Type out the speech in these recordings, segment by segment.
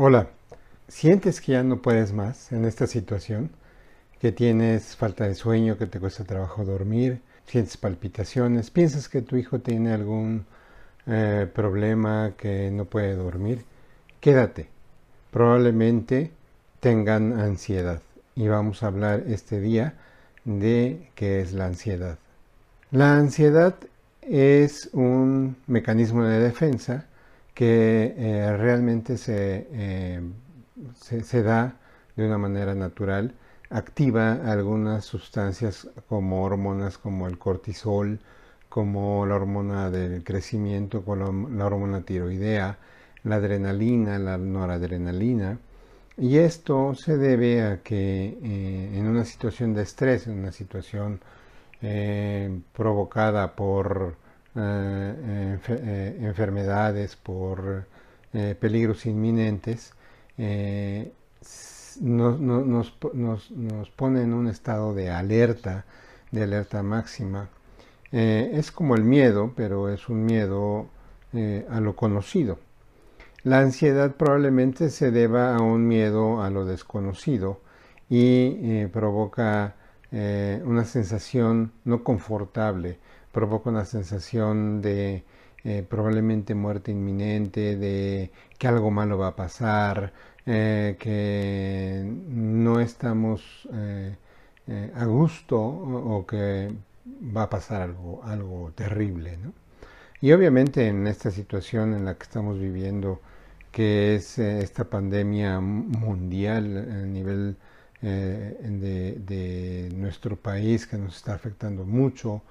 Hola, ¿sientes que ya no puedes más en esta situación? ¿Que tienes falta de sueño, que te cuesta trabajo dormir? ¿Sientes palpitaciones? ¿Piensas que tu hijo tiene algún eh, problema que no puede dormir? Quédate. Probablemente tengan ansiedad. Y vamos a hablar este día de qué es la ansiedad. La ansiedad es un mecanismo de defensa que eh, realmente eh, se, se, da de una manera natural, activa algunas sustancias como hormonas como el cortisol, como la hormona del crecimiento, como la, hormona tiroidea, la adrenalina, la noradrenalina. Y esto se debe a que eh, en una situación de estrés, en una situación provocada por eh, eh, enfermedades, por eh, peligros inminentes, nos, nos, pone en un estado de alerta, de alerta máxima. es como el miedo, pero es un miedo a lo conocido. La ansiedad probablemente se deba a un miedo a lo desconocido y provoca una sensación no confortable, provoca una sensación de eh, probablemente muerte inminente, de que algo malo va a pasar, eh, que no estamos eh, a gusto o, que va a pasar algo, algo terrible. Y obviamente en esta situación en la que estamos viviendo, que es esta pandemia mundial a nivel de nuestro país que nos está afectando mucho,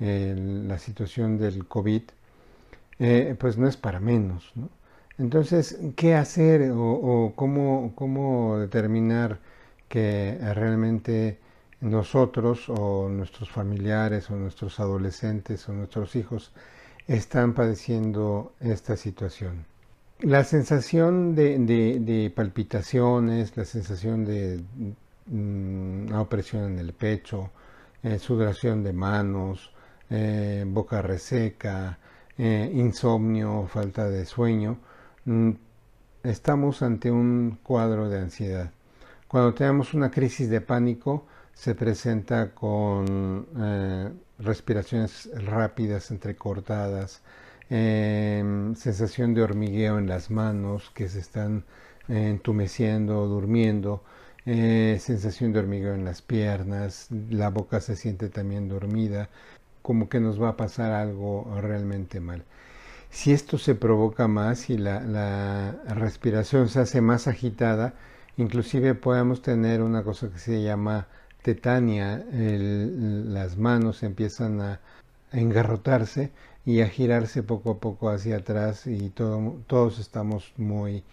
la situación del COVID, eh, pues no es para menos. Entonces, ¿qué hacer o, cómo, cómo, determinar que realmente nosotros o nuestros familiares o nuestros adolescentes o nuestros hijos están padeciendo esta situación? La sensación de, palpitaciones, la sensación de mm, una opresión en el pecho, eh, sudoración de manos, eh, boca reseca, eh, insomnio, falta de sueño, mm, estamos ante un cuadro de ansiedad. Cuando tenemos una crisis de pánico, se presenta con eh, respiraciones rápidas, entrecortadas, sensación de hormigueo en las manos que se están entumeciendo, durmiendo, sensación de hormigueo en las piernas, la boca se siente también dormida, como que nos va a pasar algo realmente mal. Si esto se provoca más y la, respiración se hace más agitada, inclusive podemos tener una cosa que se llama tetania, las manos empiezan a, engarrotarse y a girarse poco a poco hacia atrás y todo, todos estamos muy,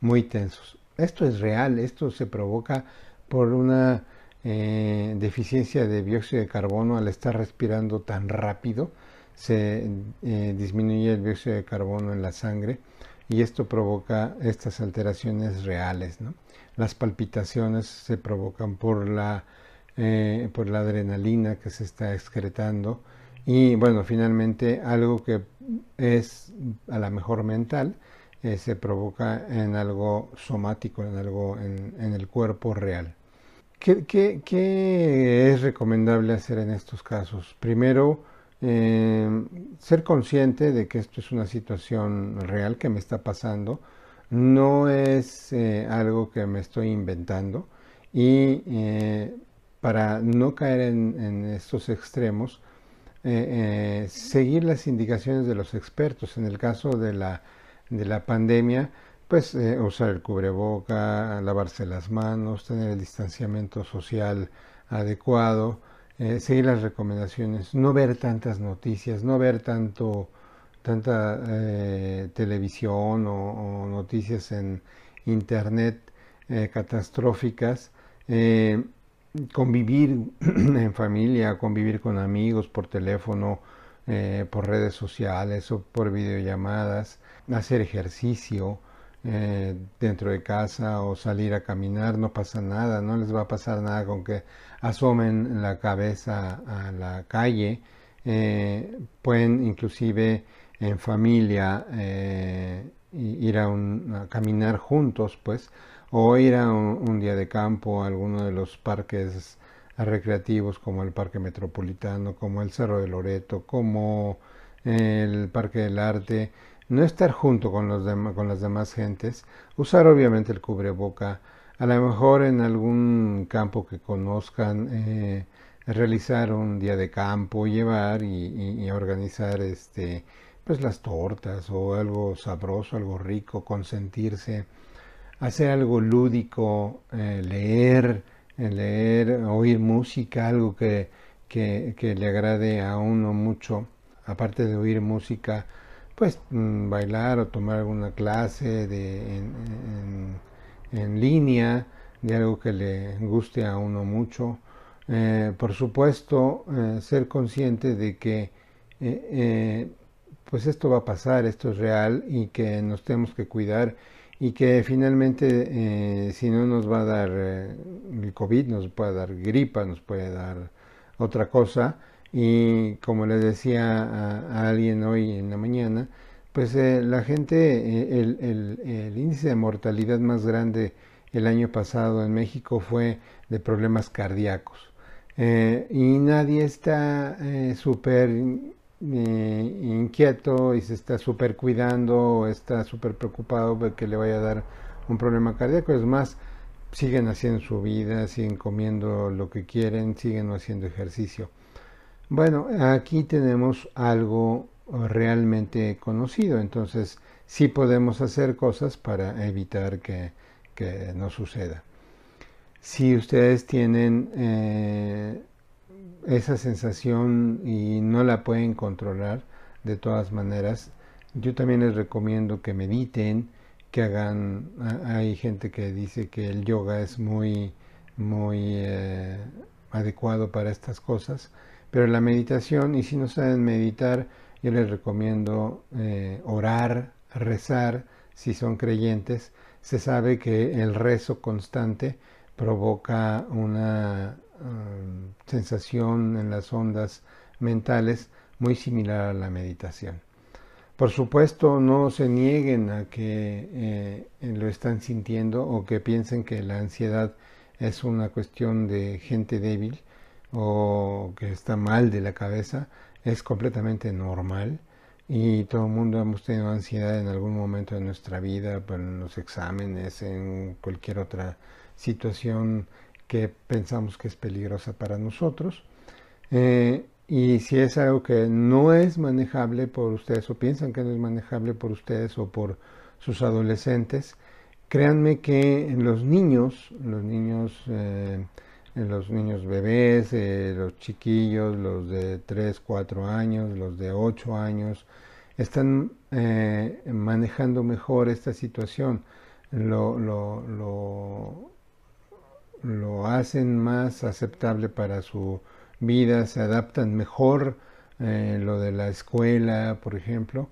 muy tensos. Esto es real, esto se provoca por una eh, deficiencia de dióxido de carbono al estar respirando tan rápido, se eh, disminuye el dióxido de carbono en la sangre y esto provoca estas alteraciones reales. Las palpitaciones se provocan por la, eh, por la adrenalina que se está excretando y bueno, finalmente algo que es a la mejor mental se provoca en algo somático, en algo en el cuerpo real. ¿Qué, es recomendable hacer en estos casos? Primero, eh, ser consciente de que esto es una situación real que me está pasando, no es eh, algo que me estoy inventando y eh, para no caer en, estos extremos, seguir las indicaciones de los expertos. En el caso de la, de la pandemia, pues eh, usar el cubreboca, lavarse las manos, tener el distanciamiento social adecuado, eh, seguir las recomendaciones, no ver tantas noticias, no ver tanto tanta eh, televisión o, noticias en internet catastróficas, convivir en familia, convivir con amigos por teléfono, por redes sociales o por videollamadas, hacer ejercicio, eh, dentro de casa o salir a caminar, no pasa nada, no les va a pasar nada con que asomen la cabeza a la calle, eh, pueden inclusive en familia eh, ir a, caminar juntos, pues, o ir a un, día de campo a alguno de los parques recreativos como el Parque Metropolitano, como el Cerro de Loreto, como el Parque del Arte, no estar junto con, los con las demás gentes, usar obviamente el cubreboca, a lo mejor en algún campo que conozcan, eh, realizar un día de campo, llevar y, organizar este, pues las tortas o algo sabroso, algo rico, consentirse, hacer algo lúdico, eh, leer, eh, leer, oír música, algo que, que, le agrade a uno mucho, aparte de oír música, pues mm, bailar o tomar alguna clase de, en, línea de algo que le guste a uno mucho. Eh, por supuesto, eh, ser consciente de que pues esto va a pasar, esto es real y que nos tenemos que cuidar y que finalmente eh, si no nos va a dar eh, el COVID, nos puede dar gripa, nos puede dar otra cosa y como le decía a, alguien hoy en la mañana, pues eh, la gente, el, el, índice de mortalidad más grande el año pasado en México fue de problemas cardíacos y nadie está súper eh, inquieto y se está súper cuidando, está súper preocupado de que le vaya a dar un problema cardíaco. Es más, siguen haciendo su vida, siguen comiendo lo que quieren, siguen haciendo ejercicio. Bueno, aquí tenemos algo realmente conocido, entonces sí podemos hacer cosas para evitar que, no suceda. Si ustedes tienen eh, esa sensación y no la pueden controlar de todas maneras. Yo también les recomiendo que mediten, que hagan, hay gente que dice que el yoga es muy, muy eh, adecuado para estas cosas, pero la meditación, y si no saben meditar, yo les recomiendo eh, orar, rezar, si son creyentes, se sabe que el rezo constante provoca una Um, sensación en las ondas mentales muy similar a la meditación. Por supuesto, no se nieguen a que eh, lo están sintiendo o que piensen que la ansiedad es una cuestión de gente débil o que está mal de la cabeza. Es completamente normal y todo el mundo hemos tenido ansiedad en algún momento de nuestra vida, en los exámenes, en cualquier otra situación que pensamos que es peligrosa para nosotros. Eh, y si es algo que no es manejable por ustedes o piensan que no es manejable por ustedes o por sus adolescentes, créanme que los niños, los niños, eh, los niños bebés, eh, los chiquillos, los de 3, 4 años, los de 8 años, están manejando mejor esta situación. Lo, lo, lo, lo hacen más aceptable para su vida, se adaptan mejor, eh, lo de la escuela, por ejemplo,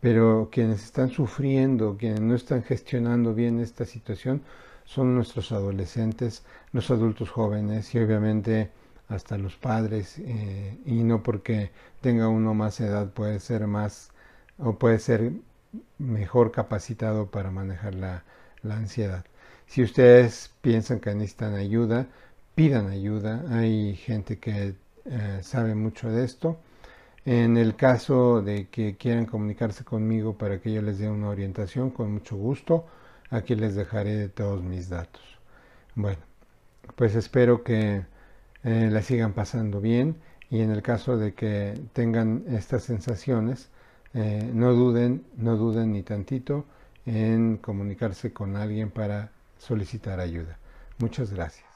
pero quienes están sufriendo, quienes no están gestionando bien esta situación, son nuestros adolescentes, los adultos jóvenes y obviamente hasta los padres, eh, y no porque tenga uno más edad puede ser más o puede ser mejor capacitado para manejar la ansiedad. Si ustedes piensan que necesitan ayuda, pidan ayuda. Hay gente que eh, sabe mucho de esto. En el caso de que quieran comunicarse conmigo para que yo les dé una orientación, con mucho gusto, aquí les dejaré todos mis datos. Bueno, pues espero que eh, la sigan pasando bien y en el caso de que tengan estas sensaciones, eh, no duden, no duden ni tantito en comunicarse con alguien para solicitar ayuda. Muchas gracias.